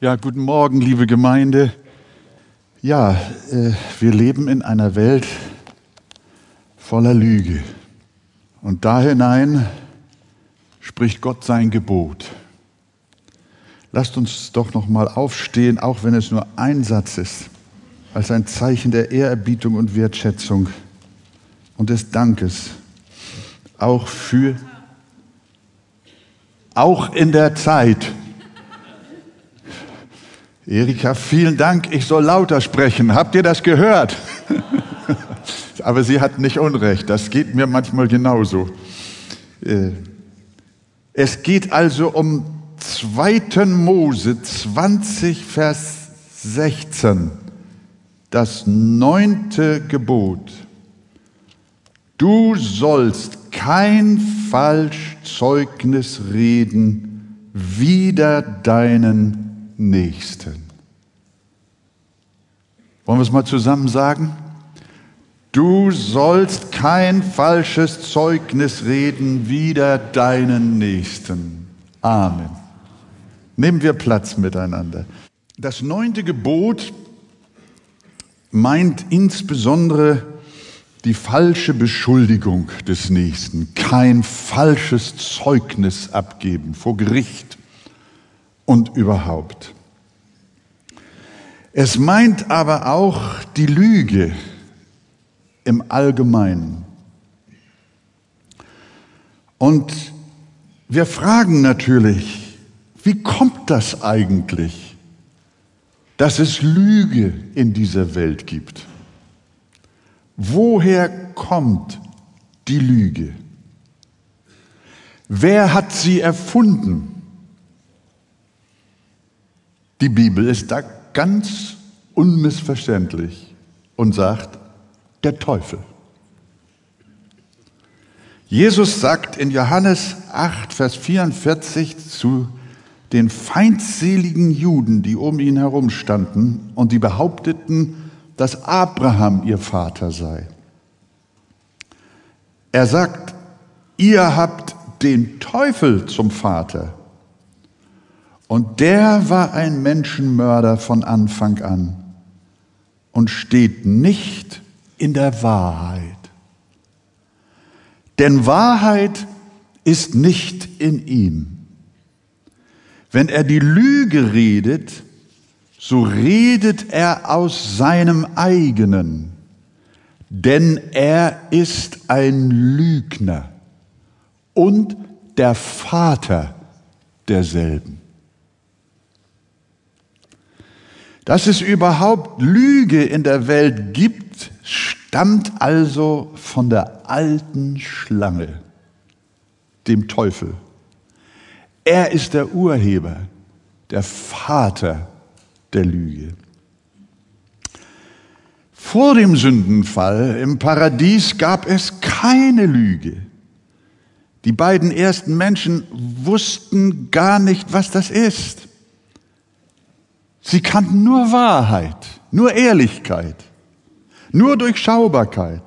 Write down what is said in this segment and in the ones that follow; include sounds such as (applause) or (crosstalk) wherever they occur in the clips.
Ja, guten Morgen, liebe Gemeinde. Ja, äh, wir leben in einer Welt voller Lüge. Und da hinein spricht Gott sein Gebot. Lasst uns doch noch mal aufstehen, auch wenn es nur ein Satz ist, als ein Zeichen der Ehrerbietung und Wertschätzung und des Dankes, auch für, auch in der Zeit. Erika, vielen Dank, ich soll lauter sprechen. Habt ihr das gehört? (laughs) Aber sie hat nicht Unrecht, das geht mir manchmal genauso. Äh, es geht also um 2. Mose 20, Vers 16, das neunte Gebot. Du sollst kein Falschzeugnis reden wider deinen Nächsten. Wollen wir es mal zusammen sagen? Du sollst kein falsches Zeugnis reden wider deinen Nächsten. Amen. Nehmen wir Platz miteinander. Das neunte Gebot meint insbesondere die falsche Beschuldigung des Nächsten, kein falsches Zeugnis abgeben vor Gericht und überhaupt. Es meint aber auch die Lüge im Allgemeinen. Und wir fragen natürlich, wie kommt das eigentlich, dass es Lüge in dieser Welt gibt? Woher kommt die Lüge? Wer hat sie erfunden? Die Bibel ist da ganz unmissverständlich und sagt, der Teufel. Jesus sagt in Johannes 8, Vers 44 zu den feindseligen Juden, die um ihn herum standen und die behaupteten, dass Abraham ihr Vater sei. Er sagt, ihr habt den Teufel zum Vater. Und der war ein Menschenmörder von Anfang an und steht nicht in der Wahrheit. Denn Wahrheit ist nicht in ihm. Wenn er die Lüge redet, so redet er aus seinem eigenen, denn er ist ein Lügner und der Vater derselben. Dass es überhaupt Lüge in der Welt gibt, stammt also von der alten Schlange, dem Teufel. Er ist der Urheber, der Vater der Lüge. Vor dem Sündenfall im Paradies gab es keine Lüge. Die beiden ersten Menschen wussten gar nicht, was das ist. Sie kannten nur Wahrheit, nur Ehrlichkeit, nur Durchschaubarkeit.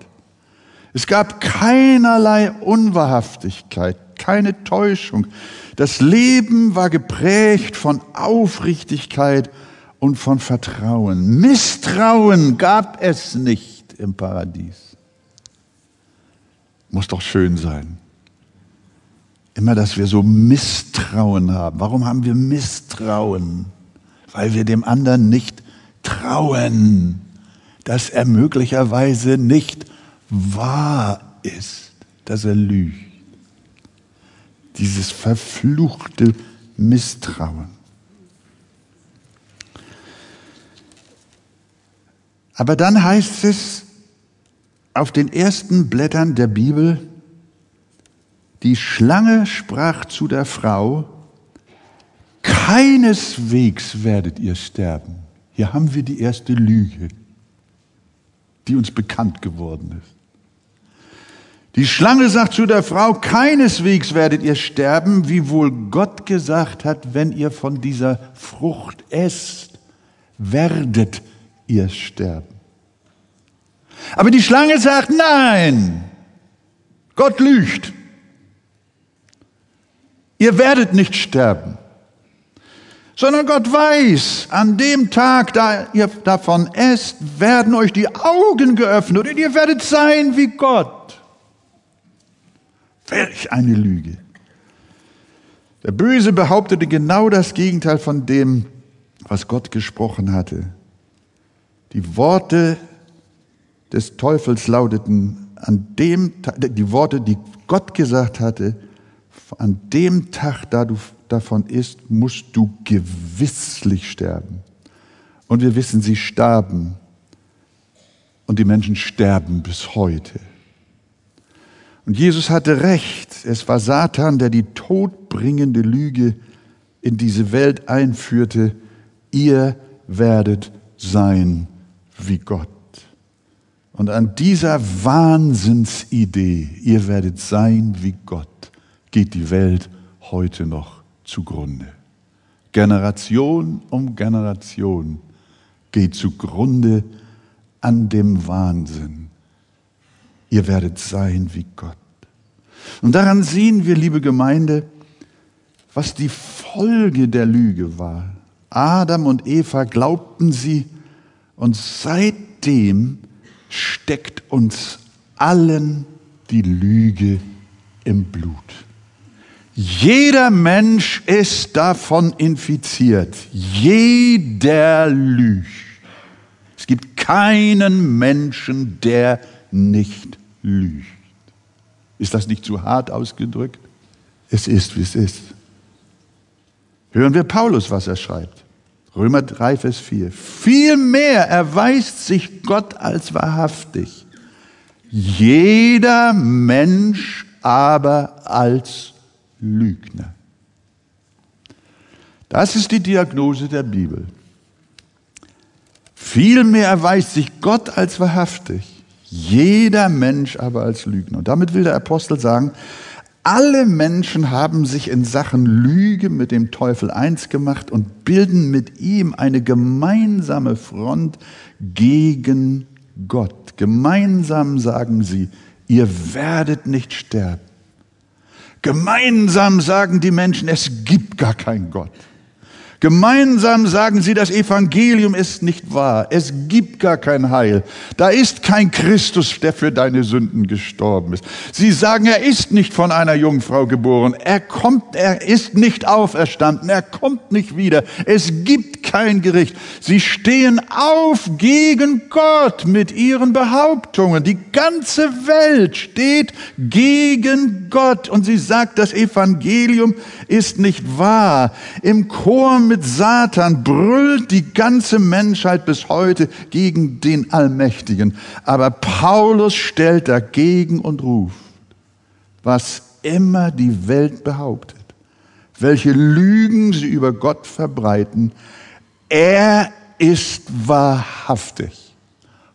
Es gab keinerlei Unwahrhaftigkeit, keine Täuschung. Das Leben war geprägt von Aufrichtigkeit und von Vertrauen. Misstrauen gab es nicht im Paradies. Muss doch schön sein. Immer, dass wir so Misstrauen haben. Warum haben wir Misstrauen? Weil wir dem anderen nicht trauen, dass er möglicherweise nicht wahr ist, dass er lügt. Dieses verfluchte Misstrauen. Aber dann heißt es auf den ersten Blättern der Bibel, die Schlange sprach zu der Frau, keineswegs werdet ihr sterben. Hier haben wir die erste Lüge, die uns bekannt geworden ist. Die Schlange sagt zu der Frau, keineswegs werdet ihr sterben, wie wohl Gott gesagt hat, wenn ihr von dieser Frucht esst, werdet ihr sterben. Aber die Schlange sagt, nein, Gott lügt. Ihr werdet nicht sterben. Sondern Gott weiß, an dem Tag, da ihr davon esst, werden euch die Augen geöffnet und ihr werdet sein wie Gott. Welch eine Lüge. Der Böse behauptete genau das Gegenteil von dem, was Gott gesprochen hatte. Die Worte des Teufels lauteten an dem, die Worte, die Gott gesagt hatte, an dem Tag, da du davon isst, musst du gewisslich sterben. Und wir wissen, sie starben. Und die Menschen sterben bis heute. Und Jesus hatte recht. Es war Satan, der die todbringende Lüge in diese Welt einführte. Ihr werdet sein wie Gott. Und an dieser Wahnsinnsidee, ihr werdet sein wie Gott, geht die Welt heute noch zugrunde. Generation um Generation geht zugrunde an dem Wahnsinn. Ihr werdet sein wie Gott. Und daran sehen wir, liebe Gemeinde, was die Folge der Lüge war. Adam und Eva glaubten sie und seitdem steckt uns allen die Lüge im Blut. Jeder Mensch ist davon infiziert. Jeder lügt. Es gibt keinen Menschen, der nicht lügt. Ist das nicht zu hart ausgedrückt? Es ist, wie es ist. Hören wir Paulus, was er schreibt. Römer 3, Vers 4. Vielmehr erweist sich Gott als wahrhaftig, jeder Mensch aber als Lügner. Das ist die Diagnose der Bibel. Vielmehr erweist sich Gott als wahrhaftig, jeder Mensch aber als Lügner. Und damit will der Apostel sagen, alle Menschen haben sich in Sachen Lüge mit dem Teufel eins gemacht und bilden mit ihm eine gemeinsame Front gegen Gott. Gemeinsam sagen sie, ihr werdet nicht sterben. Gemeinsam sagen die Menschen, es gibt gar keinen Gott. Gemeinsam sagen sie, das Evangelium ist nicht wahr. Es gibt gar kein Heil. Da ist kein Christus, der für deine Sünden gestorben ist. Sie sagen, er ist nicht von einer Jungfrau geboren. Er kommt, er ist nicht auferstanden. Er kommt nicht wieder. Es gibt kein Gericht. Sie stehen auf gegen Gott mit ihren Behauptungen. Die ganze Welt steht gegen Gott und sie sagt, das Evangelium ist nicht wahr. Im Chor mit Satan brüllt die ganze Menschheit bis heute gegen den Allmächtigen. Aber Paulus stellt dagegen und ruft, was immer die Welt behauptet, welche Lügen sie über Gott verbreiten, er ist wahrhaftig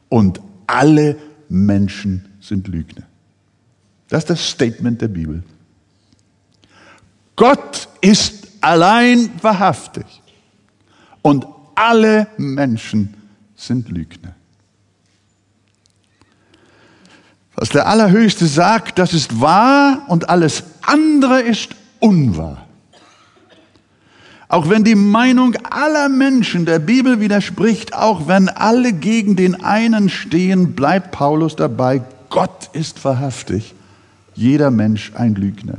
und alle Menschen sind Lügner. Das ist das Statement der Bibel. Gott ist allein wahrhaftig und alle Menschen sind Lügner. Was der Allerhöchste sagt, das ist wahr und alles andere ist unwahr. Auch wenn die Meinung aller Menschen der Bibel widerspricht, auch wenn alle gegen den einen stehen, bleibt Paulus dabei, Gott ist wahrhaftig, jeder Mensch ein Lügner.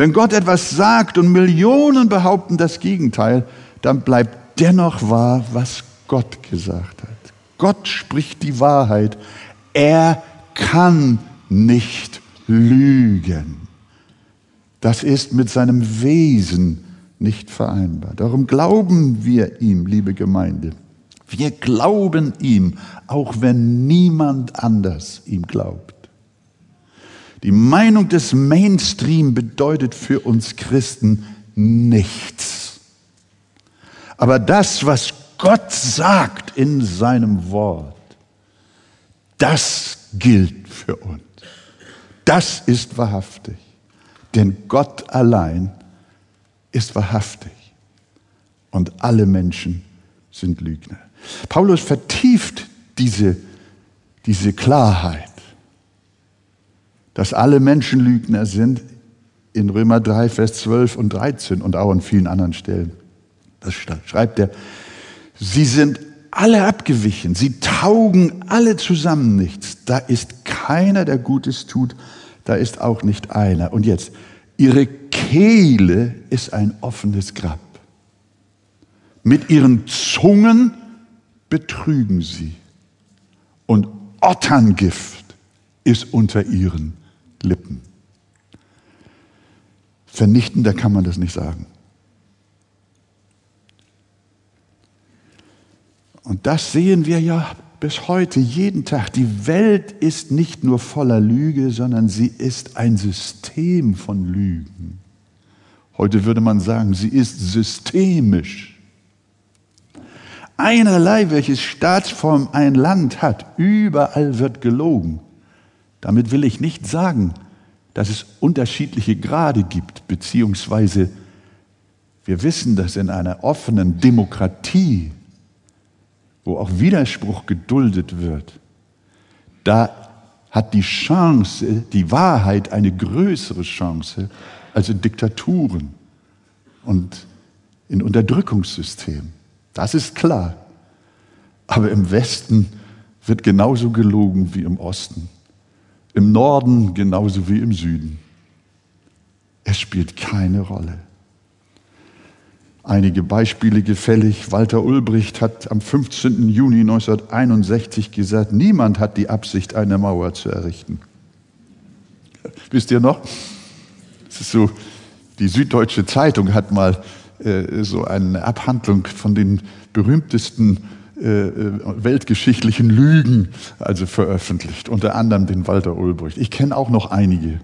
Wenn Gott etwas sagt und Millionen behaupten das Gegenteil, dann bleibt dennoch wahr, was Gott gesagt hat. Gott spricht die Wahrheit. Er kann nicht lügen. Das ist mit seinem Wesen nicht vereinbar. Darum glauben wir ihm, liebe Gemeinde. Wir glauben ihm, auch wenn niemand anders ihm glaubt. Die Meinung des Mainstream bedeutet für uns Christen nichts. Aber das, was Gott sagt in seinem Wort, das gilt für uns. Das ist wahrhaftig. Denn Gott allein ist wahrhaftig und alle Menschen sind Lügner. Paulus vertieft diese, diese Klarheit dass alle Menschen Lügner sind, in Römer 3, Vers 12 und 13 und auch an vielen anderen Stellen. Das schreibt er. Sie sind alle abgewichen, sie taugen alle zusammen nichts. Da ist keiner, der Gutes tut, da ist auch nicht einer. Und jetzt, ihre Kehle ist ein offenes Grab. Mit ihren Zungen betrügen sie. Und Otterngift ist unter ihren Lippen. Vernichtender kann man das nicht sagen. Und das sehen wir ja bis heute jeden Tag. Die Welt ist nicht nur voller Lüge, sondern sie ist ein System von Lügen. Heute würde man sagen, sie ist systemisch. Einerlei, welches Staatsform ein Land hat, überall wird gelogen. Damit will ich nicht sagen, dass es unterschiedliche Grade gibt, beziehungsweise wir wissen, dass in einer offenen Demokratie wo auch Widerspruch geduldet wird, da hat die Chance, die Wahrheit eine größere Chance als in Diktaturen und in Unterdrückungssystemen. Das ist klar. Aber im Westen wird genauso gelogen wie im Osten. Im Norden genauso wie im Süden. Es spielt keine Rolle einige Beispiele gefällig. Walter Ulbricht hat am 15. Juni 1961 gesagt, niemand hat die Absicht, eine Mauer zu errichten. Wisst ihr noch? Es ist so, die Süddeutsche Zeitung hat mal äh, so eine Abhandlung von den berühmtesten weltgeschichtlichen Lügen also veröffentlicht, unter anderem den Walter Ulbricht. Ich kenne auch noch einige.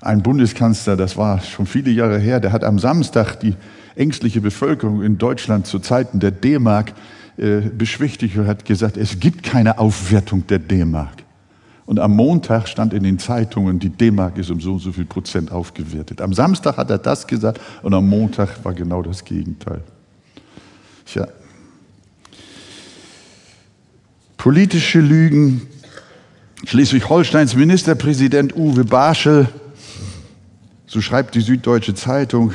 Ein Bundeskanzler, das war schon viele Jahre her, der hat am Samstag die ängstliche Bevölkerung in Deutschland zu Zeiten der D-Mark äh, beschwichtigt und hat gesagt, es gibt keine Aufwertung der D-Mark. Und am Montag stand in den Zeitungen, die D-Mark ist um so und so viel Prozent aufgewertet. Am Samstag hat er das gesagt und am Montag war genau das Gegenteil. Tja. Politische Lügen. Schleswig-Holsteins Ministerpräsident Uwe Barschel, so schreibt die Süddeutsche Zeitung,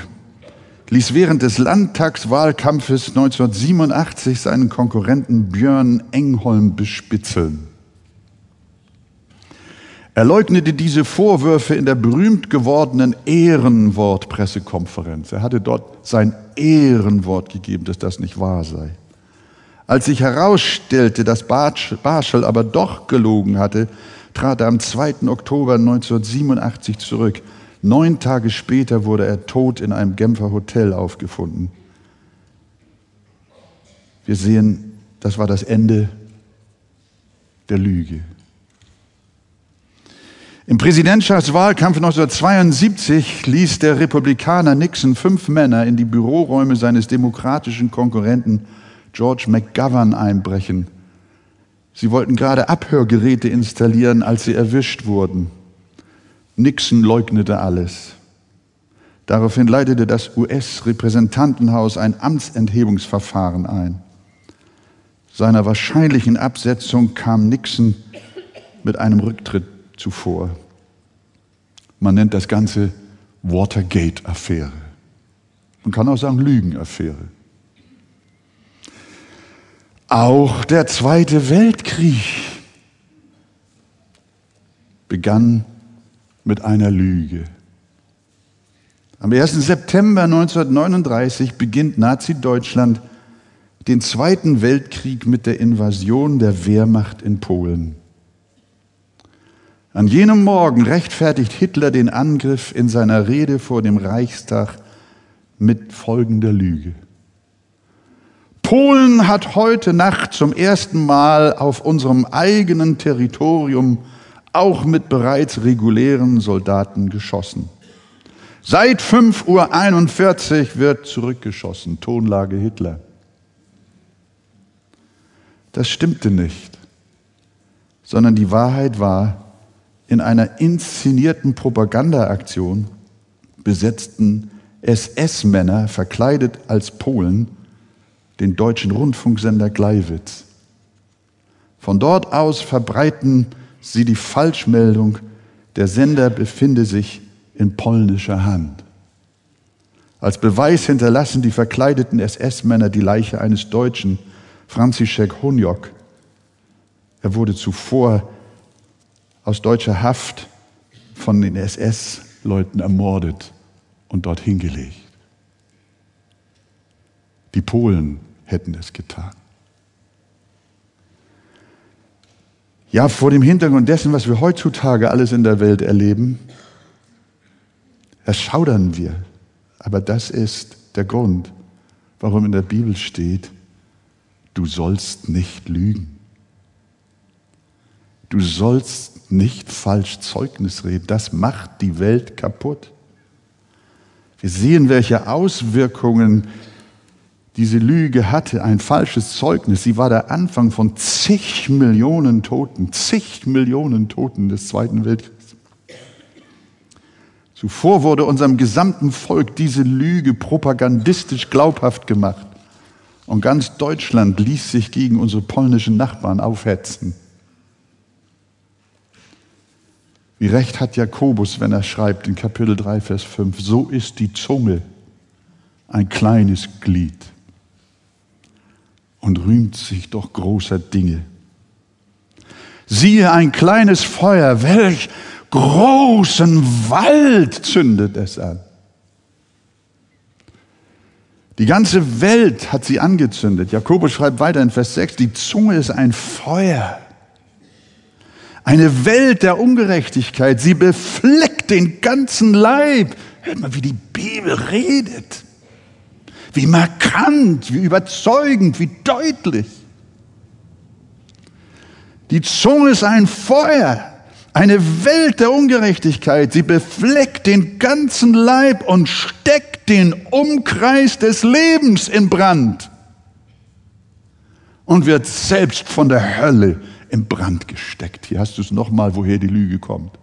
ließ während des Landtagswahlkampfes 1987 seinen Konkurrenten Björn Engholm bespitzeln. Er leugnete diese Vorwürfe in der berühmt gewordenen Ehrenwort-Pressekonferenz. Er hatte dort sein Ehrenwort gegeben, dass das nicht wahr sei. Als sich herausstellte, dass Barschel aber doch gelogen hatte, trat er am 2. Oktober 1987 zurück. Neun Tage später wurde er tot in einem Genfer Hotel aufgefunden. Wir sehen, das war das Ende der Lüge. Im Präsidentschaftswahlkampf 1972 ließ der Republikaner Nixon fünf Männer in die Büroräume seines demokratischen Konkurrenten George McGovern einbrechen. Sie wollten gerade Abhörgeräte installieren, als sie erwischt wurden. Nixon leugnete alles. Daraufhin leitete das US-Repräsentantenhaus ein Amtsenthebungsverfahren ein. Seiner wahrscheinlichen Absetzung kam Nixon mit einem Rücktritt zuvor. Man nennt das Ganze Watergate-Affäre. Man kann auch sagen Lügenaffäre. Auch der Zweite Weltkrieg begann mit einer Lüge. Am 1. September 1939 beginnt Nazi-Deutschland den Zweiten Weltkrieg mit der Invasion der Wehrmacht in Polen. An jenem Morgen rechtfertigt Hitler den Angriff in seiner Rede vor dem Reichstag mit folgender Lüge. Polen hat heute Nacht zum ersten Mal auf unserem eigenen Territorium auch mit bereits regulären Soldaten geschossen. Seit 5.41 Uhr wird zurückgeschossen, Tonlage Hitler. Das stimmte nicht, sondern die Wahrheit war, in einer inszenierten Propagandaaktion besetzten SS-Männer verkleidet als Polen den deutschen Rundfunksender Gleiwitz. Von dort aus verbreiten sie die Falschmeldung, der Sender befinde sich in polnischer Hand. Als Beweis hinterlassen die verkleideten SS-Männer die Leiche eines Deutschen, Franziszek Honjok. Er wurde zuvor aus deutscher Haft von den SS-Leuten ermordet und dort hingelegt. Die Polen hätten es getan. Ja, vor dem Hintergrund dessen, was wir heutzutage alles in der Welt erleben, erschaudern wir. Aber das ist der Grund, warum in der Bibel steht, du sollst nicht lügen. Du sollst nicht falsch Zeugnis reden. Das macht die Welt kaputt. Wir sehen, welche Auswirkungen diese Lüge hatte, ein falsches Zeugnis. Sie war der Anfang von zig Millionen Toten, zig Millionen Toten des Zweiten Weltkriegs. Zuvor wurde unserem gesamten Volk diese Lüge propagandistisch glaubhaft gemacht. Und ganz Deutschland ließ sich gegen unsere polnischen Nachbarn aufhetzen. Wie recht hat Jakobus, wenn er schreibt in Kapitel 3, Vers 5, so ist die Zunge ein kleines Glied und rühmt sich doch großer Dinge. Siehe ein kleines Feuer, welch großen Wald zündet es an. Die ganze Welt hat sie angezündet. Jakobus schreibt weiter in Vers 6, die Zunge ist ein Feuer. Eine Welt der Ungerechtigkeit. Sie befleckt den ganzen Leib. Hört mal, wie die Bibel redet. Wie markant, wie überzeugend, wie deutlich. Die Zunge ist ein Feuer, eine Welt der Ungerechtigkeit. Sie befleckt den ganzen Leib und steckt den Umkreis des Lebens in Brand und wird selbst von der Hölle in Brand gesteckt. Hier hast du es nochmal, woher die Lüge kommt.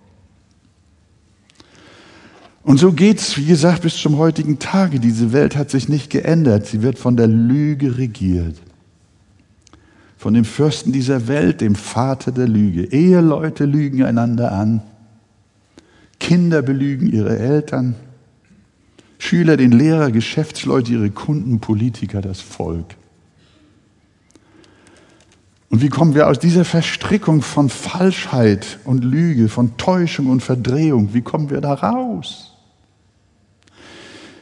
Und so geht's, wie gesagt, bis zum heutigen Tage. Diese Welt hat sich nicht geändert. Sie wird von der Lüge regiert. Von dem Fürsten dieser Welt, dem Vater der Lüge. Eheleute lügen einander an. Kinder belügen ihre Eltern. Schüler den Lehrer, Geschäftsleute ihre Kunden, Politiker das Volk. Und wie kommen wir aus dieser Verstrickung von Falschheit und Lüge, von Täuschung und Verdrehung, wie kommen wir da raus?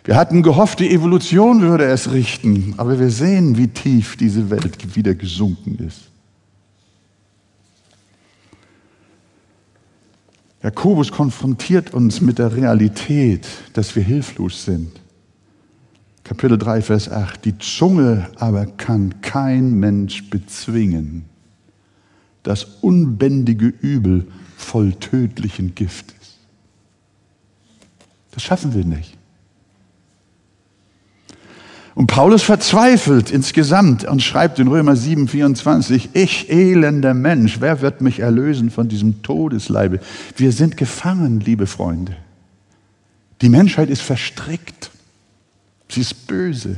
Wir hatten gehofft, die Evolution würde es richten, aber wir sehen, wie tief diese Welt wieder gesunken ist. Jakobus konfrontiert uns mit der Realität, dass wir hilflos sind. Kapitel 3, Vers 8. Die Zunge aber kann kein Mensch bezwingen. Das unbändige Übel voll tödlichen Giftes. Das schaffen wir nicht. Und Paulus verzweifelt insgesamt und schreibt in Römer 7, 24, ich elender Mensch, wer wird mich erlösen von diesem Todesleibe? Wir sind gefangen, liebe Freunde. Die Menschheit ist verstrickt. Sie ist böse.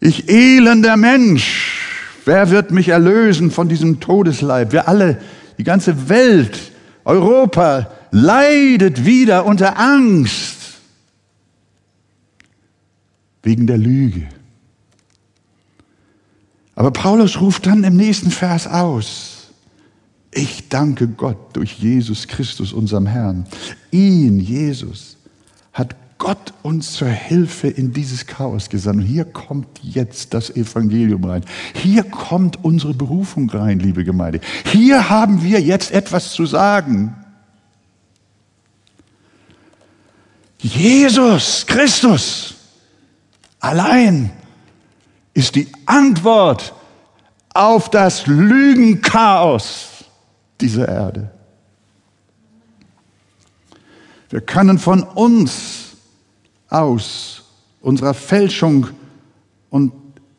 Ich elender Mensch, wer wird mich erlösen von diesem Todesleib? Wir alle, die ganze Welt, Europa leidet wieder unter Angst wegen der Lüge. Aber Paulus ruft dann im nächsten Vers aus, ich danke Gott durch Jesus Christus, unserem Herrn. Ihn, Jesus, hat Gott uns zur Hilfe in dieses Chaos gesandt. Und hier kommt jetzt das Evangelium rein. Hier kommt unsere Berufung rein, liebe Gemeinde. Hier haben wir jetzt etwas zu sagen. Jesus Christus allein ist die Antwort auf das Lügenchaos dieser Erde. Wir können von uns aus, unserer Fälschung und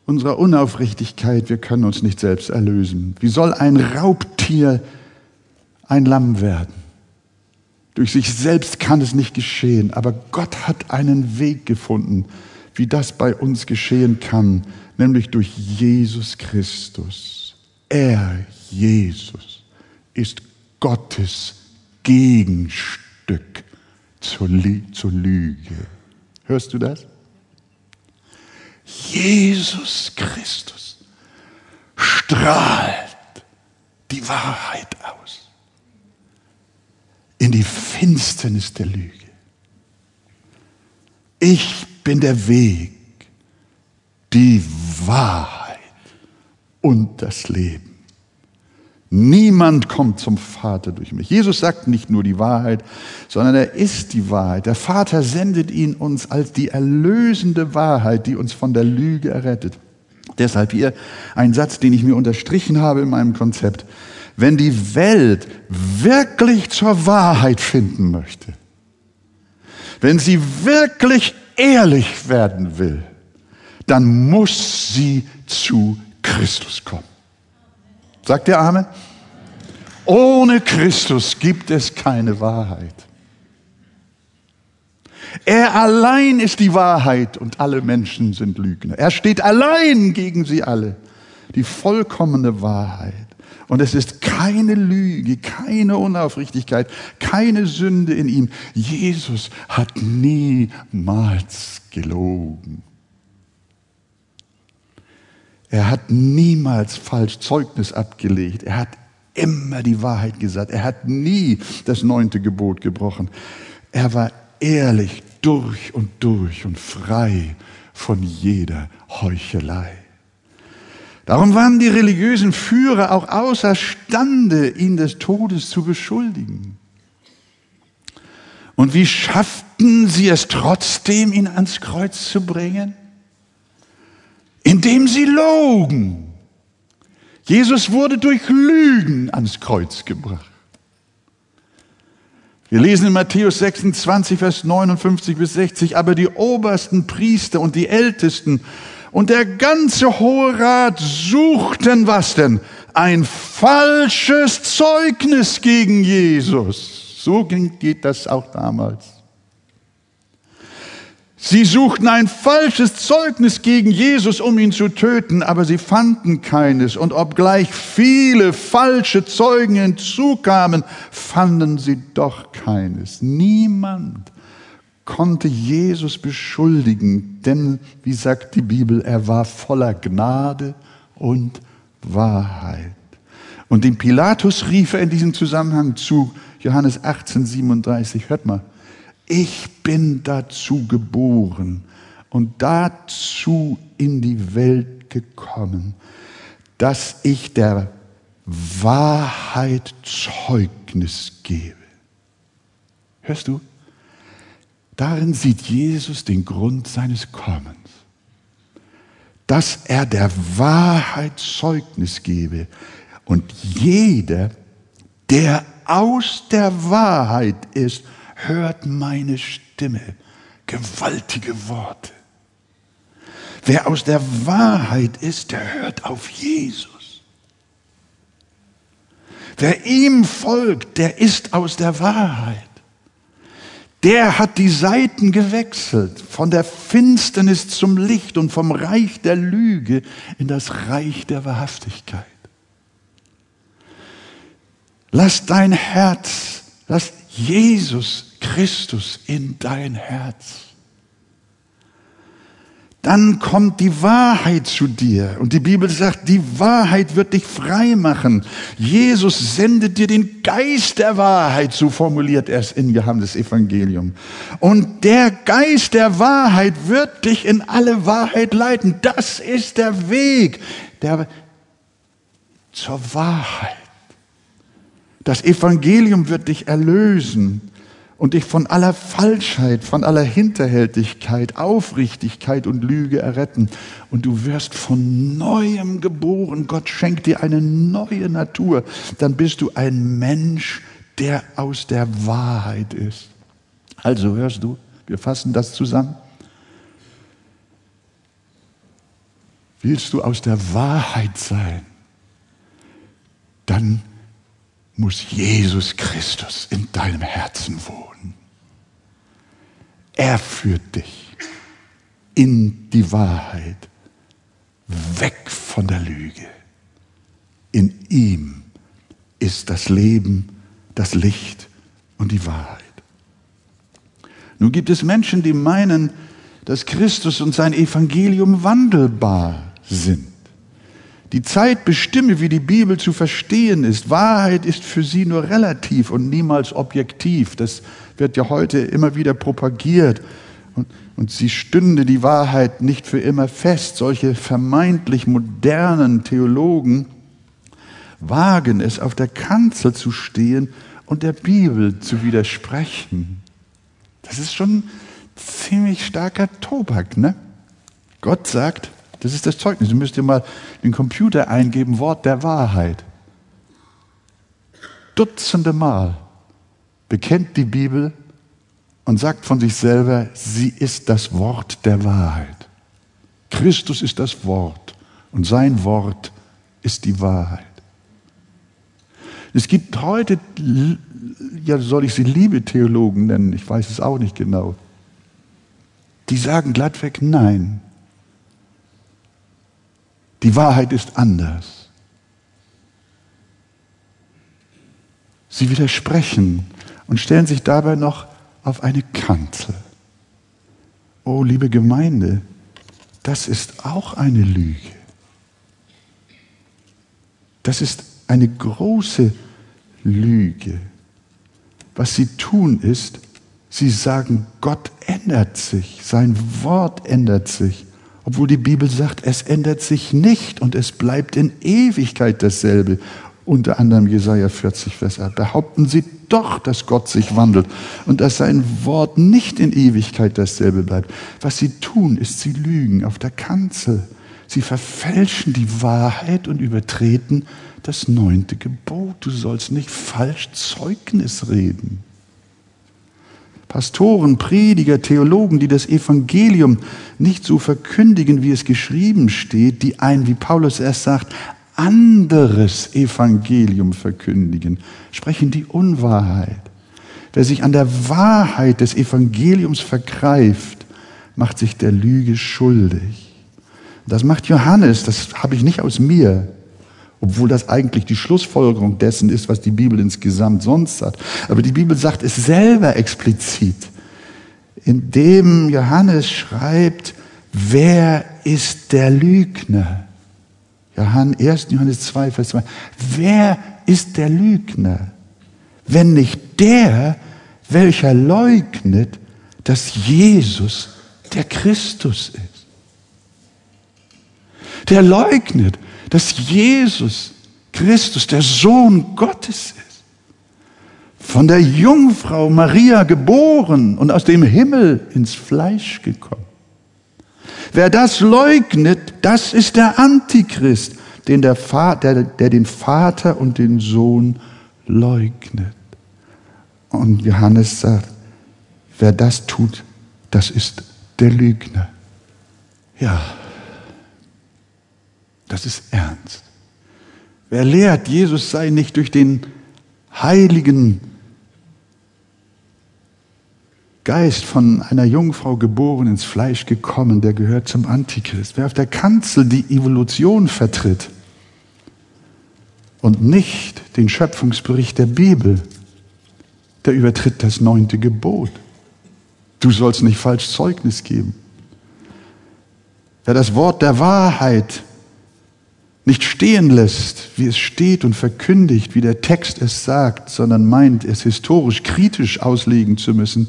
unserer Unaufrichtigkeit, wir können uns nicht selbst erlösen. Wie soll ein Raubtier ein Lamm werden? Durch sich selbst kann es nicht geschehen, aber Gott hat einen Weg gefunden, wie das bei uns geschehen kann, nämlich durch Jesus Christus. Er, Jesus, ist Gottes Gegenstück zur, zur Lüge. Hörst du das? Jesus Christus strahlt die Wahrheit aus in die Finsternis der Lüge. Ich bin der Weg, die Wahrheit und das Leben. Niemand kommt zum Vater durch mich. Jesus sagt nicht nur die Wahrheit, sondern er ist die Wahrheit. Der Vater sendet ihn uns als die erlösende Wahrheit, die uns von der Lüge errettet. Deshalb hier ein Satz, den ich mir unterstrichen habe in meinem Konzept. Wenn die Welt wirklich zur Wahrheit finden möchte, wenn sie wirklich ehrlich werden will, dann muss sie zu Christus kommen. Sagt der Amen? Ohne Christus gibt es keine Wahrheit. Er allein ist die Wahrheit und alle Menschen sind Lügner. Er steht allein gegen sie alle. Die vollkommene Wahrheit. Und es ist keine Lüge, keine Unaufrichtigkeit, keine Sünde in ihm. Jesus hat niemals gelogen. Er hat niemals falsch Zeugnis abgelegt. Er hat immer die Wahrheit gesagt. Er hat nie das neunte Gebot gebrochen. Er war ehrlich durch und durch und frei von jeder Heuchelei. Darum waren die religiösen Führer auch außerstande, ihn des Todes zu beschuldigen. Und wie schafften sie es trotzdem, ihn ans Kreuz zu bringen? indem sie logen. Jesus wurde durch Lügen ans Kreuz gebracht. Wir lesen in Matthäus 26, Vers 59 bis 60, aber die obersten Priester und die Ältesten und der ganze Hohe Rat suchten was denn? Ein falsches Zeugnis gegen Jesus. So geht das auch damals. Sie suchten ein falsches Zeugnis gegen Jesus, um ihn zu töten, aber sie fanden keines. Und obgleich viele falsche Zeugen hinzukamen, fanden sie doch keines. Niemand konnte Jesus beschuldigen, denn, wie sagt die Bibel, er war voller Gnade und Wahrheit. Und dem Pilatus rief er in diesem Zusammenhang zu, Johannes 18, 37, hört mal, ich bin dazu geboren und dazu in die Welt gekommen, dass ich der Wahrheit Zeugnis gebe. Hörst du? Darin sieht Jesus den Grund seines Kommens, dass er der Wahrheit Zeugnis gebe und jeder, der aus der Wahrheit ist, hört meine Stimme. Gewaltige Worte. Wer aus der Wahrheit ist, der hört auf Jesus. Wer ihm folgt, der ist aus der Wahrheit. Der hat die Seiten gewechselt von der Finsternis zum Licht und vom Reich der Lüge in das Reich der Wahrhaftigkeit. Lass dein Herz, lass Jesus Christus in dein Herz. Dann kommt die Wahrheit zu dir. Und die Bibel sagt, die Wahrheit wird dich frei machen. Jesus sendet dir den Geist der Wahrheit, so formuliert er es in Johannes Evangelium. Und der Geist der Wahrheit wird dich in alle Wahrheit leiten. Das ist der Weg der, zur Wahrheit. Das Evangelium wird dich erlösen und dich von aller Falschheit, von aller Hinterhältigkeit, Aufrichtigkeit und Lüge erretten. Und du wirst von neuem geboren. Gott schenkt dir eine neue Natur. Dann bist du ein Mensch, der aus der Wahrheit ist. Also hörst du, wir fassen das zusammen. Willst du aus der Wahrheit sein? Dann muss Jesus Christus in deinem Herzen wohnen. Er führt dich in die Wahrheit, weg von der Lüge. In ihm ist das Leben, das Licht und die Wahrheit. Nun gibt es Menschen, die meinen, dass Christus und sein Evangelium wandelbar sind. Die Zeit bestimme, wie die Bibel zu verstehen ist. Wahrheit ist für sie nur relativ und niemals objektiv. Das wird ja heute immer wieder propagiert. Und, und sie stünde die Wahrheit nicht für immer fest. Solche vermeintlich modernen Theologen wagen es, auf der Kanzel zu stehen und der Bibel zu widersprechen. Das ist schon ziemlich starker Tobak, ne? Gott sagt, das ist das Zeugnis. Du müsst dir mal den Computer eingeben, Wort der Wahrheit. Dutzende Mal bekennt die Bibel und sagt von sich selber, sie ist das Wort der Wahrheit. Christus ist das Wort und sein Wort ist die Wahrheit. Es gibt heute, ja, soll ich sie Liebe-Theologen nennen, ich weiß es auch nicht genau, die sagen glattweg nein. Die Wahrheit ist anders. Sie widersprechen und stellen sich dabei noch auf eine Kanzel. Oh, liebe Gemeinde, das ist auch eine Lüge. Das ist eine große Lüge. Was sie tun ist, sie sagen, Gott ändert sich, sein Wort ändert sich. Obwohl die Bibel sagt, es ändert sich nicht und es bleibt in Ewigkeit dasselbe. Unter anderem Jesaja 40, Vers 8. Behaupten sie doch, dass Gott sich wandelt und dass sein Wort nicht in Ewigkeit dasselbe bleibt. Was sie tun, ist, sie lügen auf der Kanzel. Sie verfälschen die Wahrheit und übertreten das neunte Gebot. Du sollst nicht falsch Zeugnis reden. Pastoren, Prediger, Theologen, die das Evangelium nicht so verkündigen, wie es geschrieben steht, die ein, wie Paulus erst sagt, anderes Evangelium verkündigen, sprechen die Unwahrheit. Wer sich an der Wahrheit des Evangeliums vergreift, macht sich der Lüge schuldig. Das macht Johannes, das habe ich nicht aus mir obwohl das eigentlich die Schlussfolgerung dessen ist, was die Bibel insgesamt sonst sagt. Aber die Bibel sagt es selber explizit, indem Johannes schreibt, wer ist der Lügner? Johann, 1. Johannes 2, Vers 2. Wer ist der Lügner? Wenn nicht der, welcher leugnet, dass Jesus der Christus ist. Der leugnet, dass Jesus Christus der Sohn Gottes ist. Von der Jungfrau Maria geboren und aus dem Himmel ins Fleisch gekommen. Wer das leugnet, das ist der Antichrist, den der, Vater, der, der den Vater und den Sohn leugnet. Und Johannes sagt, wer das tut, das ist der Lügner. Ja, das ist ernst. Wer lehrt, Jesus sei nicht durch den heiligen Geist von einer Jungfrau geboren ins Fleisch gekommen, der gehört zum Antichrist. Wer auf der Kanzel die Evolution vertritt und nicht den Schöpfungsbericht der Bibel, der übertritt das neunte Gebot. Du sollst nicht falsch Zeugnis geben. Wer das Wort der Wahrheit nicht stehen lässt, wie es steht und verkündigt, wie der Text es sagt, sondern meint, es historisch kritisch auslegen zu müssen,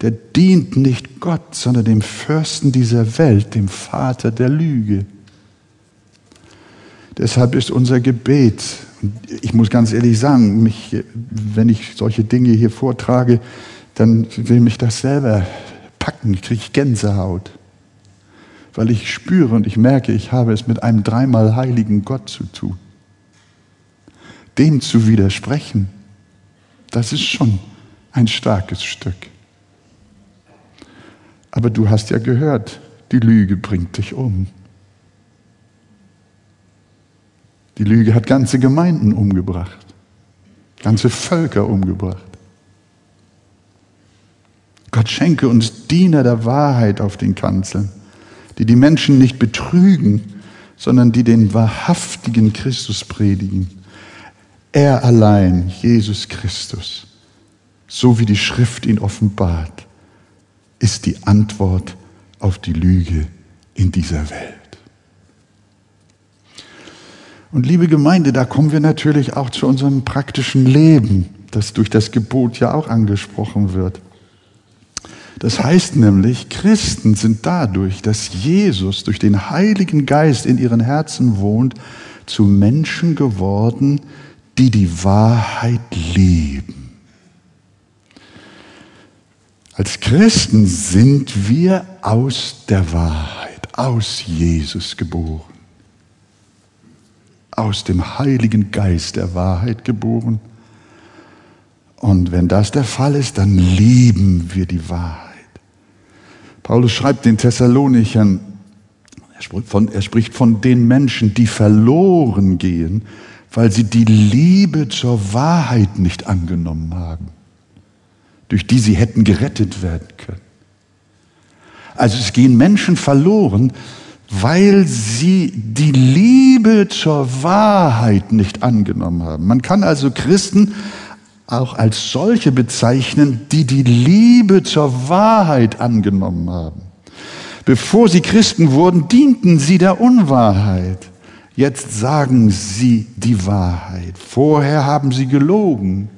der dient nicht Gott, sondern dem Fürsten dieser Welt, dem Vater der Lüge. Deshalb ist unser Gebet, ich muss ganz ehrlich sagen, mich, wenn ich solche Dinge hier vortrage, dann will mich das selber packen, ich kriege Gänsehaut weil ich spüre und ich merke, ich habe es mit einem dreimal heiligen Gott zu tun. Dem zu widersprechen, das ist schon ein starkes Stück. Aber du hast ja gehört, die Lüge bringt dich um. Die Lüge hat ganze Gemeinden umgebracht, ganze Völker umgebracht. Gott schenke uns Diener der Wahrheit auf den Kanzeln die die Menschen nicht betrügen, sondern die den wahrhaftigen Christus predigen. Er allein, Jesus Christus, so wie die Schrift ihn offenbart, ist die Antwort auf die Lüge in dieser Welt. Und liebe Gemeinde, da kommen wir natürlich auch zu unserem praktischen Leben, das durch das Gebot ja auch angesprochen wird. Das heißt nämlich, Christen sind dadurch, dass Jesus durch den Heiligen Geist in ihren Herzen wohnt, zu Menschen geworden, die die Wahrheit leben. Als Christen sind wir aus der Wahrheit, aus Jesus geboren, aus dem Heiligen Geist der Wahrheit geboren. Und wenn das der Fall ist, dann lieben wir die Wahrheit. Paulus schreibt den Thessalonichern, er spricht, von, er spricht von den Menschen, die verloren gehen, weil sie die Liebe zur Wahrheit nicht angenommen haben durch die sie hätten gerettet werden können. Also es gehen Menschen verloren, weil sie die Liebe zur Wahrheit nicht angenommen haben. Man kann also Christen auch als solche bezeichnen, die die Liebe zur Wahrheit angenommen haben. Bevor sie Christen wurden, dienten sie der Unwahrheit. Jetzt sagen sie die Wahrheit. Vorher haben sie gelogen.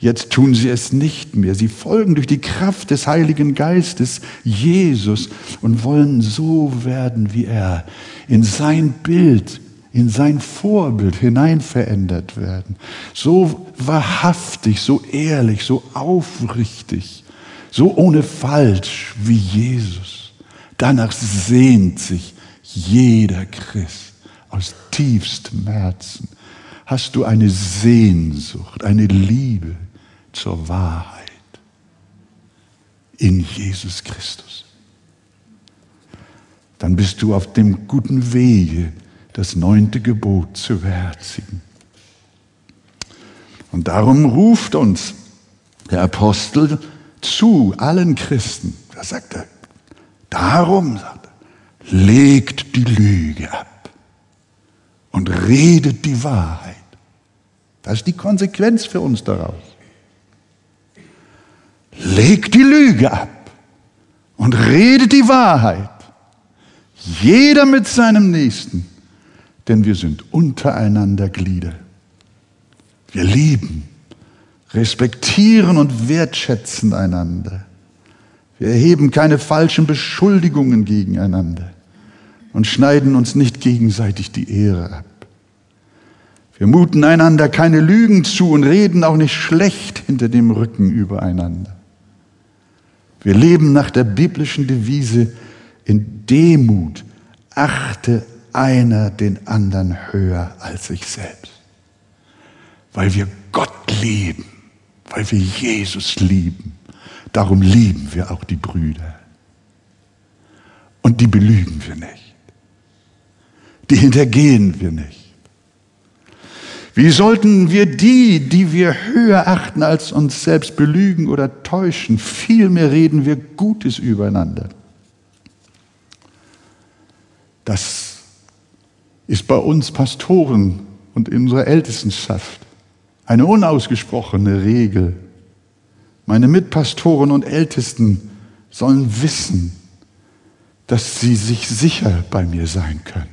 Jetzt tun sie es nicht mehr. Sie folgen durch die Kraft des Heiligen Geistes Jesus und wollen so werden wie er, in sein Bild, in sein Vorbild hinein verändert werden. So wahrhaftig, so ehrlich, so aufrichtig, so ohne Falsch wie Jesus. Danach sehnt sich jeder Christ aus tiefstem Herzen. Hast du eine Sehnsucht, eine Liebe zur Wahrheit in Jesus Christus. Dann bist du auf dem guten Wege, das neunte Gebot zu beherzigen. Und darum ruft uns der Apostel zu allen Christen. Da sagt er, darum sagt er, legt die Lüge ab und redet die Wahrheit. Das ist die Konsequenz für uns daraus. Legt die Lüge ab und redet die Wahrheit. Jeder mit seinem Nächsten, denn wir sind untereinander Glieder. Wir lieben, respektieren und wertschätzen einander. Wir erheben keine falschen Beschuldigungen gegeneinander und schneiden uns nicht gegenseitig die Ehre ab. Wir muten einander keine Lügen zu und reden auch nicht schlecht hinter dem Rücken übereinander. Wir leben nach der biblischen Devise in Demut. Achte einer den anderen höher als sich selbst. Weil wir Gott lieben, weil wir Jesus lieben. Darum lieben wir auch die Brüder. Und die belügen wir nicht. Die hintergehen wir nicht. Wie sollten wir die, die wir höher achten als uns selbst, belügen oder täuschen? Vielmehr reden wir Gutes übereinander. Das ist bei uns Pastoren und in unserer Ältestenschaft eine unausgesprochene Regel. Meine Mitpastoren und Ältesten sollen wissen, dass sie sich sicher bei mir sein können.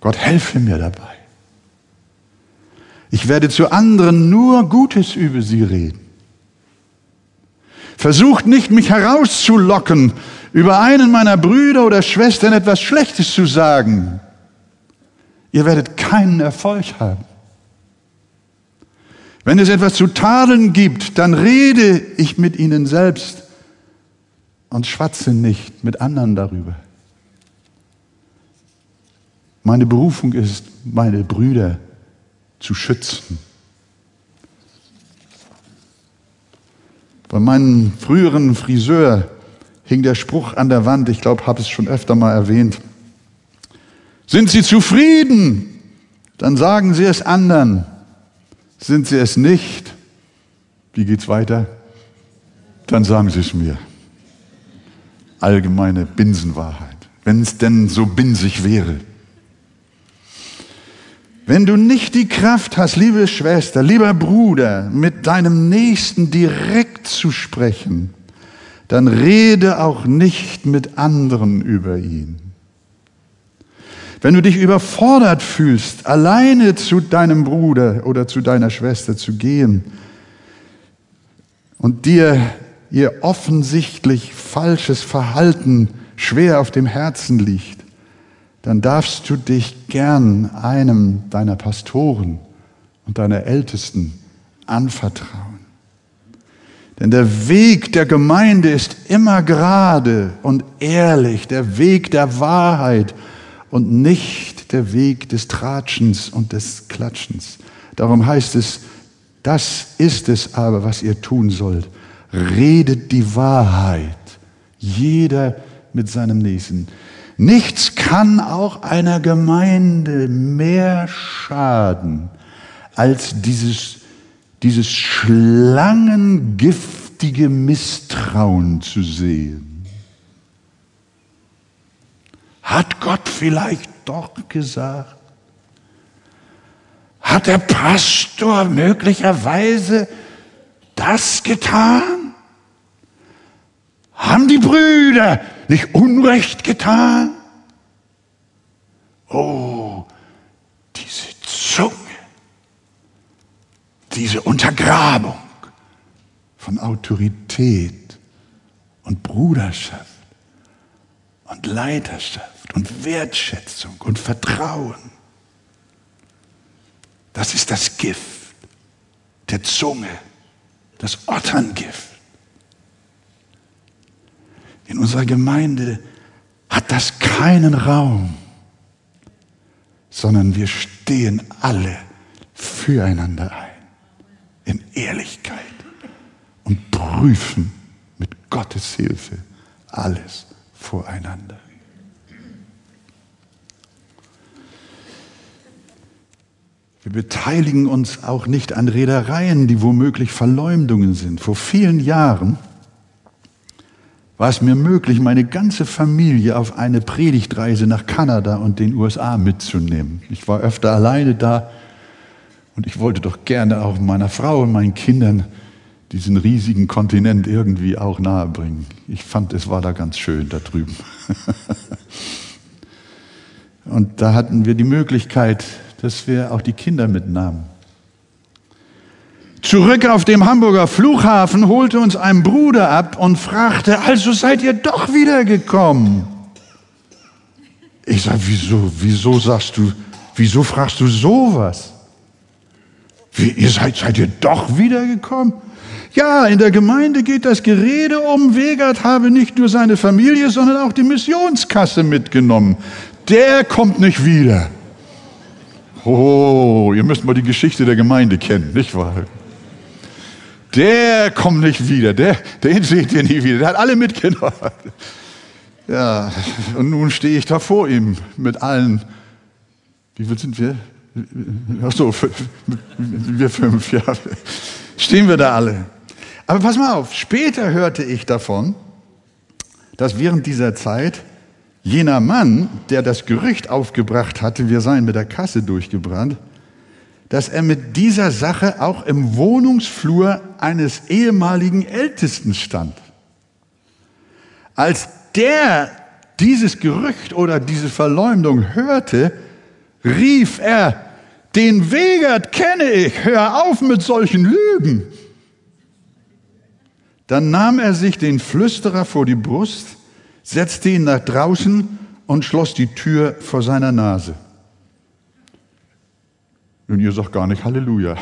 Gott helfe mir dabei. Ich werde zu anderen nur Gutes über sie reden. Versucht nicht, mich herauszulocken, über einen meiner Brüder oder Schwestern etwas Schlechtes zu sagen. Ihr werdet keinen Erfolg haben. Wenn es etwas zu tadeln gibt, dann rede ich mit ihnen selbst und schwatze nicht mit anderen darüber. Meine Berufung ist, meine Brüder zu schützen. Bei meinem früheren Friseur hing der Spruch an der Wand, ich glaube, habe es schon öfter mal erwähnt. Sind Sie zufrieden? Dann sagen Sie es anderen. Sind Sie es nicht? Wie geht's weiter? Dann sagen Sie es mir. Allgemeine Binsenwahrheit. Wenn es denn so binsig wäre. Wenn du nicht die Kraft hast, liebe Schwester, lieber Bruder, mit deinem Nächsten direkt zu sprechen, dann rede auch nicht mit anderen über ihn. Wenn du dich überfordert fühlst, alleine zu deinem Bruder oder zu deiner Schwester zu gehen und dir ihr offensichtlich falsches Verhalten schwer auf dem Herzen liegt, dann darfst du dich gern einem deiner Pastoren und deiner Ältesten anvertrauen. Denn der Weg der Gemeinde ist immer gerade und ehrlich, der Weg der Wahrheit und nicht der Weg des Tratschens und des Klatschens. Darum heißt es, das ist es aber, was ihr tun sollt. Redet die Wahrheit, jeder mit seinem Nächsten. Nichts kann auch einer Gemeinde mehr schaden als dieses dieses schlangengiftige Misstrauen zu sehen. Hat Gott vielleicht doch gesagt? Hat der Pastor möglicherweise das getan? Haben die Brüder nicht Unrecht getan? Oh, diese Zunge diese Untergrabung von Autorität und Bruderschaft und Leiterschaft und Wertschätzung und Vertrauen. Das ist das Gift der Zunge, das Otterngift. In unserer Gemeinde hat das keinen Raum, sondern wir stehen alle füreinander ein in Ehrlichkeit und prüfen mit Gottes Hilfe alles voreinander. Wir beteiligen uns auch nicht an Redereien, die womöglich Verleumdungen sind. Vor vielen Jahren war es mir möglich, meine ganze Familie auf eine Predigtreise nach Kanada und den USA mitzunehmen. Ich war öfter alleine da, und ich wollte doch gerne auch meiner Frau und meinen Kindern diesen riesigen Kontinent irgendwie auch nahebringen. Ich fand, es war da ganz schön da drüben. (laughs) und da hatten wir die Möglichkeit, dass wir auch die Kinder mitnahmen. Zurück auf dem Hamburger Flughafen holte uns ein Bruder ab und fragte, also seid ihr doch wiedergekommen? Ich sage, wieso, wieso sagst du, wieso fragst du sowas? Wie, ihr seid, seid ihr doch wiedergekommen? Ja, in der Gemeinde geht das Gerede um, Wegert habe nicht nur seine Familie, sondern auch die Missionskasse mitgenommen. Der kommt nicht wieder. Oh, ihr müsst mal die Geschichte der Gemeinde kennen, nicht wahr? Der kommt nicht wieder, der, den seht ihr nie wieder, der hat alle mitgenommen. Ja, und nun stehe ich da vor ihm mit allen, wie viel sind wir? Ach so, wir fünf, ja. Stehen wir da alle. Aber pass mal auf, später hörte ich davon, dass während dieser Zeit jener Mann, der das Gerücht aufgebracht hatte, wir seien mit der Kasse durchgebrannt, dass er mit dieser Sache auch im Wohnungsflur eines ehemaligen Ältesten stand. Als der dieses Gerücht oder diese Verleumdung hörte, rief er, den Wegert kenne ich, hör auf mit solchen Lügen. Dann nahm er sich den Flüsterer vor die Brust, setzte ihn nach draußen und schloss die Tür vor seiner Nase. Und ihr sagt gar nicht Halleluja.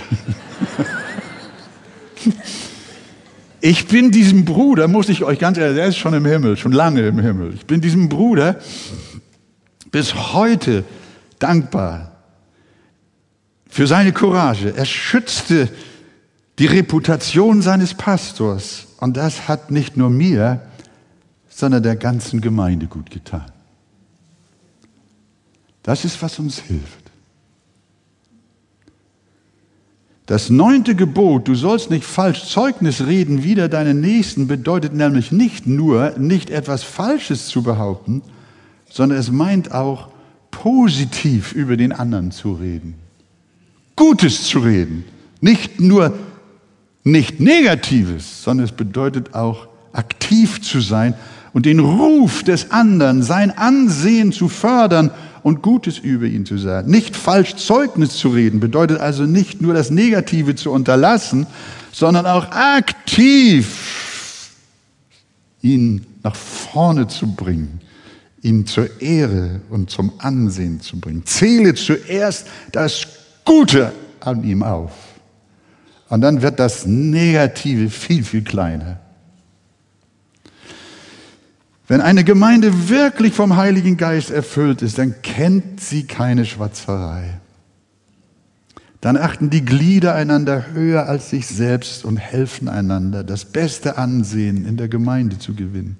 Ich bin diesem Bruder, muss ich euch ganz ehrlich, der ist schon im Himmel, schon lange im Himmel. Ich bin diesem Bruder bis heute dankbar für seine Courage. Er schützte die Reputation seines Pastors und das hat nicht nur mir, sondern der ganzen Gemeinde gut getan. Das ist, was uns hilft. Das neunte Gebot, du sollst nicht falsch Zeugnis reden wider deinen Nächsten, bedeutet nämlich nicht nur, nicht etwas Falsches zu behaupten, sondern es meint auch, positiv über den anderen zu reden. Gutes zu reden. Nicht nur nicht Negatives, sondern es bedeutet auch aktiv zu sein und den Ruf des anderen, sein Ansehen zu fördern und Gutes über ihn zu sagen. Nicht falsch Zeugnis zu reden bedeutet also nicht nur das Negative zu unterlassen, sondern auch aktiv ihn nach vorne zu bringen, ihn zur Ehre und zum Ansehen zu bringen. Zähle zuerst das Gute an ihm auf. Und dann wird das Negative viel, viel kleiner. Wenn eine Gemeinde wirklich vom Heiligen Geist erfüllt ist, dann kennt sie keine Schwatzerei. Dann achten die Glieder einander höher als sich selbst und helfen einander, das beste Ansehen in der Gemeinde zu gewinnen.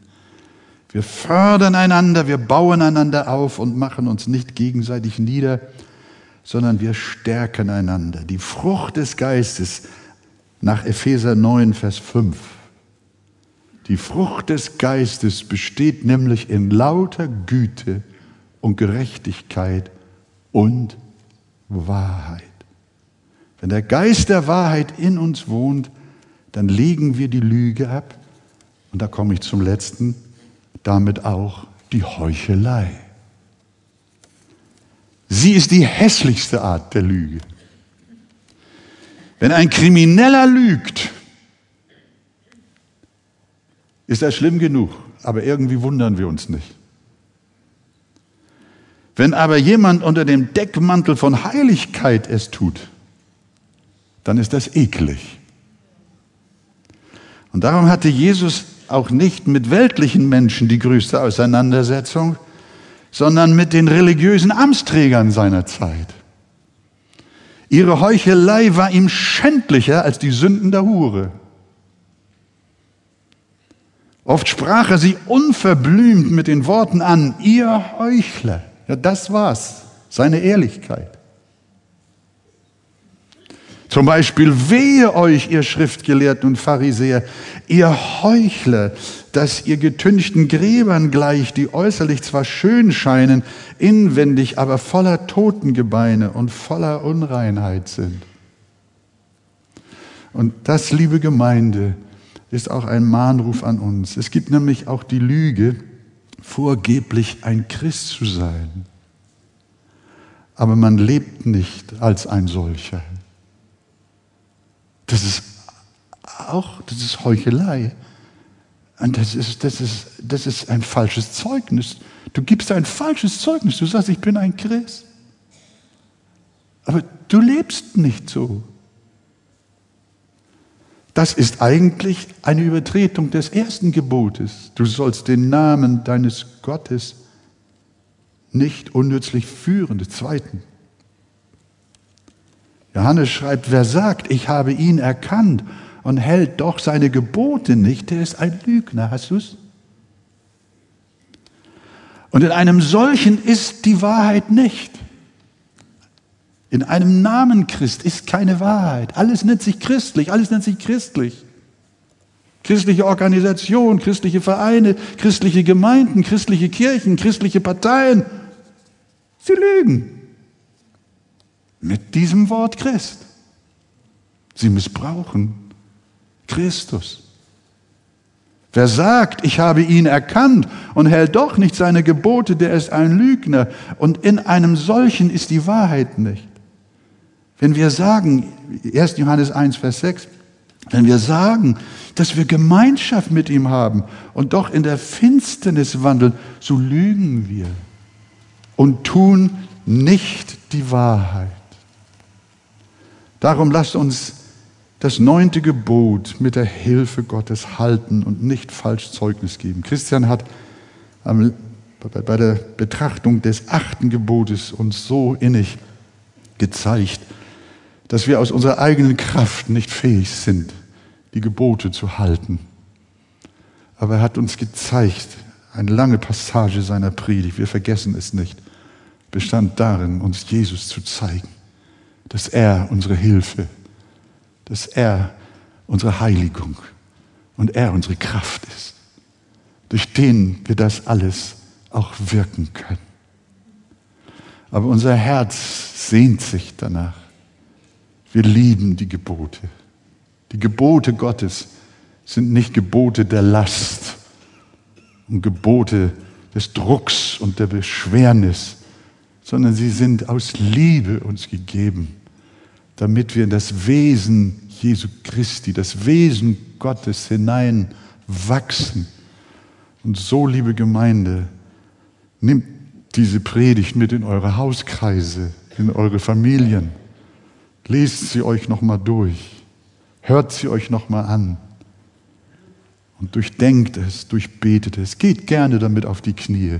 Wir fördern einander, wir bauen einander auf und machen uns nicht gegenseitig nieder, sondern wir stärken einander. Die Frucht des Geistes nach Epheser 9, Vers 5 die Frucht des Geistes besteht nämlich in lauter Güte und Gerechtigkeit und Wahrheit. Wenn der Geist der Wahrheit in uns wohnt, dann legen wir die Lüge ab. Und da komme ich zum letzten, damit auch die Heuchelei. Sie ist die hässlichste Art der Lüge. Wenn ein Krimineller lügt, ist das schlimm genug, aber irgendwie wundern wir uns nicht. Wenn aber jemand unter dem Deckmantel von Heiligkeit es tut, dann ist das eklig. Und darum hatte Jesus auch nicht mit weltlichen Menschen die größte Auseinandersetzung, sondern mit den religiösen Amtsträgern seiner Zeit. Ihre Heuchelei war ihm schändlicher als die Sünden der Hure. Oft sprach er sie unverblümt mit den Worten an, ihr Heuchler. Ja, das war's, seine Ehrlichkeit. Zum Beispiel, wehe euch, ihr Schriftgelehrten und Pharisäer, ihr Heuchler, dass ihr getünchten Gräbern gleicht, die äußerlich zwar schön scheinen, inwendig aber voller Totengebeine und voller Unreinheit sind. Und das, liebe Gemeinde, ist auch ein Mahnruf an uns. Es gibt nämlich auch die Lüge, vorgeblich ein Christ zu sein. Aber man lebt nicht als ein solcher. Das ist auch, das ist Heuchelei. Und das ist, das, ist, das ist ein falsches Zeugnis. Du gibst ein falsches Zeugnis. Du sagst, ich bin ein Christ. Aber du lebst nicht so. Das ist eigentlich eine Übertretung des ersten Gebotes. Du sollst den Namen deines Gottes nicht unnützlich führen, des zweiten. Johannes schreibt, wer sagt, ich habe ihn erkannt und hält doch seine Gebote nicht, der ist ein Lügner. Hast du es? Und in einem solchen ist die Wahrheit nicht. In einem Namen Christ ist keine Wahrheit. Alles nennt sich christlich, alles nennt sich christlich. Christliche Organisation, christliche Vereine, christliche Gemeinden, christliche Kirchen, christliche Parteien. Sie lügen. Mit diesem Wort Christ. Sie missbrauchen Christus. Wer sagt, ich habe ihn erkannt und hält doch nicht seine Gebote, der ist ein Lügner. Und in einem solchen ist die Wahrheit nicht. Wenn wir sagen, 1. Johannes 1, Vers 6, wenn wir sagen, dass wir Gemeinschaft mit ihm haben und doch in der Finsternis wandeln, so lügen wir und tun nicht die Wahrheit. Darum lasst uns das neunte Gebot mit der Hilfe Gottes halten und nicht falsch Zeugnis geben. Christian hat bei der Betrachtung des achten Gebotes uns so innig gezeigt, dass wir aus unserer eigenen Kraft nicht fähig sind, die Gebote zu halten. Aber er hat uns gezeigt, eine lange Passage seiner Predigt, wir vergessen es nicht, bestand darin, uns Jesus zu zeigen, dass er unsere Hilfe, dass er unsere Heiligung und er unsere Kraft ist, durch den wir das alles auch wirken können. Aber unser Herz sehnt sich danach, wir lieben die Gebote. Die Gebote Gottes sind nicht Gebote der Last und Gebote des Drucks und der Beschwernis, sondern sie sind aus Liebe uns gegeben, damit wir in das Wesen Jesu Christi, das Wesen Gottes hineinwachsen. Und so, liebe Gemeinde, nimmt diese Predigt mit in eure Hauskreise, in eure Familien. Lest sie euch nochmal durch. Hört sie euch nochmal an. Und durchdenkt es, durchbetet es. Geht gerne damit auf die Knie.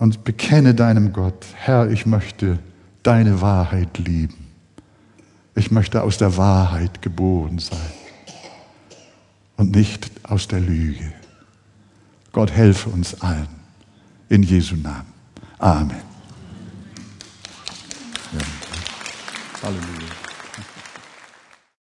Und bekenne deinem Gott, Herr, ich möchte deine Wahrheit lieben. Ich möchte aus der Wahrheit geboren sein und nicht aus der Lüge. Gott helfe uns allen. In Jesu Namen. Amen. Ja. Halleluja.